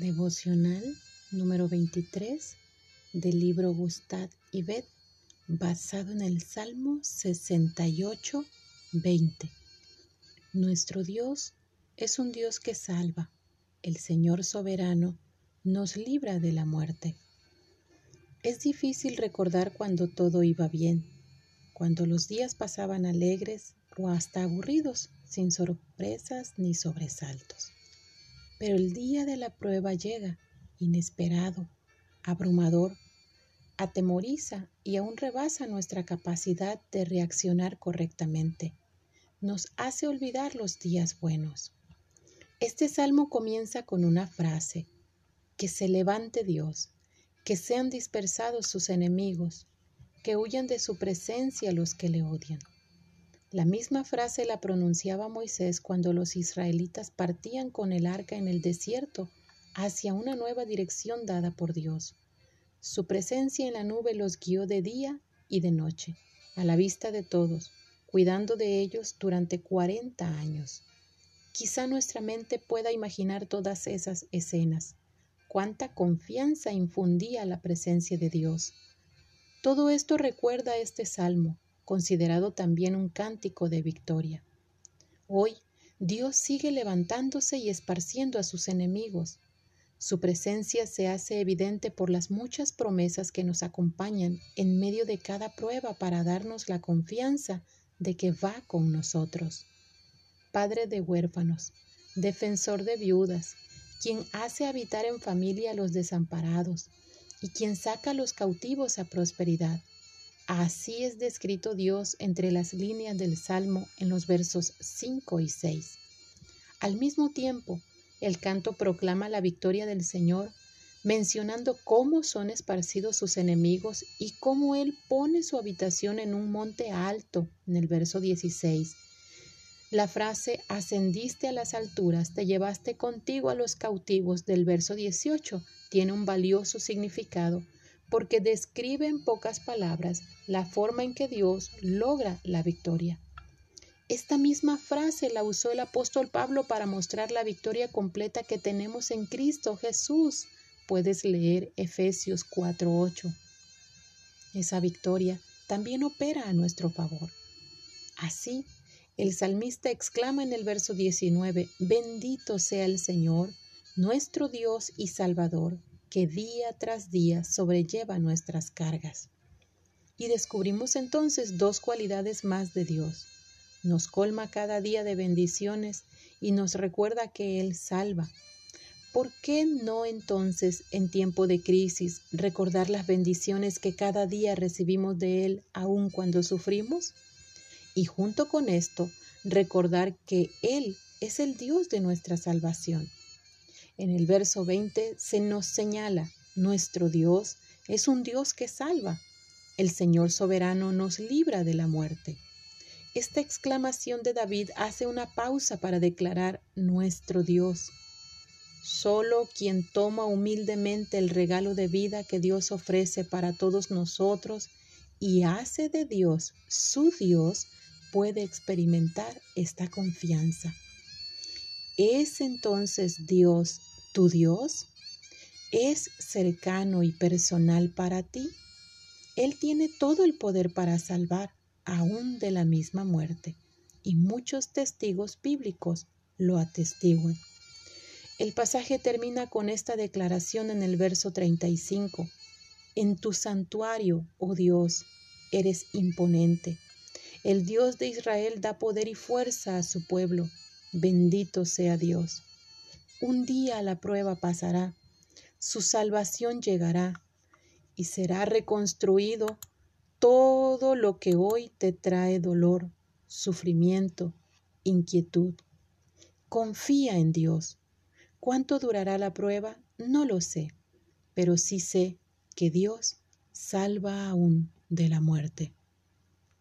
Devocional número 23 del libro Gustad y Bet, basado en el Salmo 68, 20. Nuestro Dios es un Dios que salva. El Señor soberano nos libra de la muerte. Es difícil recordar cuando todo iba bien, cuando los días pasaban alegres o hasta aburridos, sin sorpresas ni sobresaltos. Pero el día de la prueba llega, inesperado, abrumador, atemoriza y aún rebasa nuestra capacidad de reaccionar correctamente. Nos hace olvidar los días buenos. Este salmo comienza con una frase, que se levante Dios, que sean dispersados sus enemigos, que huyan de su presencia los que le odian. La misma frase la pronunciaba Moisés cuando los israelitas partían con el arca en el desierto hacia una nueva dirección dada por Dios. Su presencia en la nube los guió de día y de noche, a la vista de todos, cuidando de ellos durante cuarenta años. Quizá nuestra mente pueda imaginar todas esas escenas. Cuánta confianza infundía la presencia de Dios. Todo esto recuerda este salmo, considerado también un cántico de victoria. Hoy Dios sigue levantándose y esparciendo a sus enemigos. Su presencia se hace evidente por las muchas promesas que nos acompañan en medio de cada prueba para darnos la confianza de que va con nosotros. Padre de huérfanos, defensor de viudas, quien hace habitar en familia a los desamparados y quien saca a los cautivos a prosperidad. Así es descrito Dios entre las líneas del Salmo en los versos 5 y 6. Al mismo tiempo, el canto proclama la victoria del Señor, mencionando cómo son esparcidos sus enemigos y cómo Él pone su habitación en un monte alto, en el verso 16. La frase ascendiste a las alturas, te llevaste contigo a los cautivos del verso 18 tiene un valioso significado porque describe en pocas palabras la forma en que Dios logra la victoria. Esta misma frase la usó el apóstol Pablo para mostrar la victoria completa que tenemos en Cristo Jesús. Puedes leer Efesios 4:8. Esa victoria también opera a nuestro favor. Así, el salmista exclama en el verso 19, Bendito sea el Señor, nuestro Dios y Salvador, que día tras día sobrelleva nuestras cargas. Y descubrimos entonces dos cualidades más de Dios. Nos colma cada día de bendiciones y nos recuerda que Él salva. ¿Por qué no entonces en tiempo de crisis recordar las bendiciones que cada día recibimos de Él aun cuando sufrimos? Y junto con esto, recordar que Él es el Dios de nuestra salvación en el verso 20 se nos señala, nuestro Dios es un Dios que salva. El Señor soberano nos libra de la muerte. Esta exclamación de David hace una pausa para declarar nuestro Dios. Solo quien toma humildemente el regalo de vida que Dios ofrece para todos nosotros y hace de Dios su Dios puede experimentar esta confianza. Es entonces Dios ¿Tu Dios es cercano y personal para ti? Él tiene todo el poder para salvar, aún de la misma muerte, y muchos testigos bíblicos lo atestiguan. El pasaje termina con esta declaración en el verso 35. En tu santuario, oh Dios, eres imponente. El Dios de Israel da poder y fuerza a su pueblo. Bendito sea Dios. Un día la prueba pasará, su salvación llegará y será reconstruido todo lo que hoy te trae dolor, sufrimiento, inquietud. Confía en Dios. ¿Cuánto durará la prueba? No lo sé, pero sí sé que Dios salva aún de la muerte.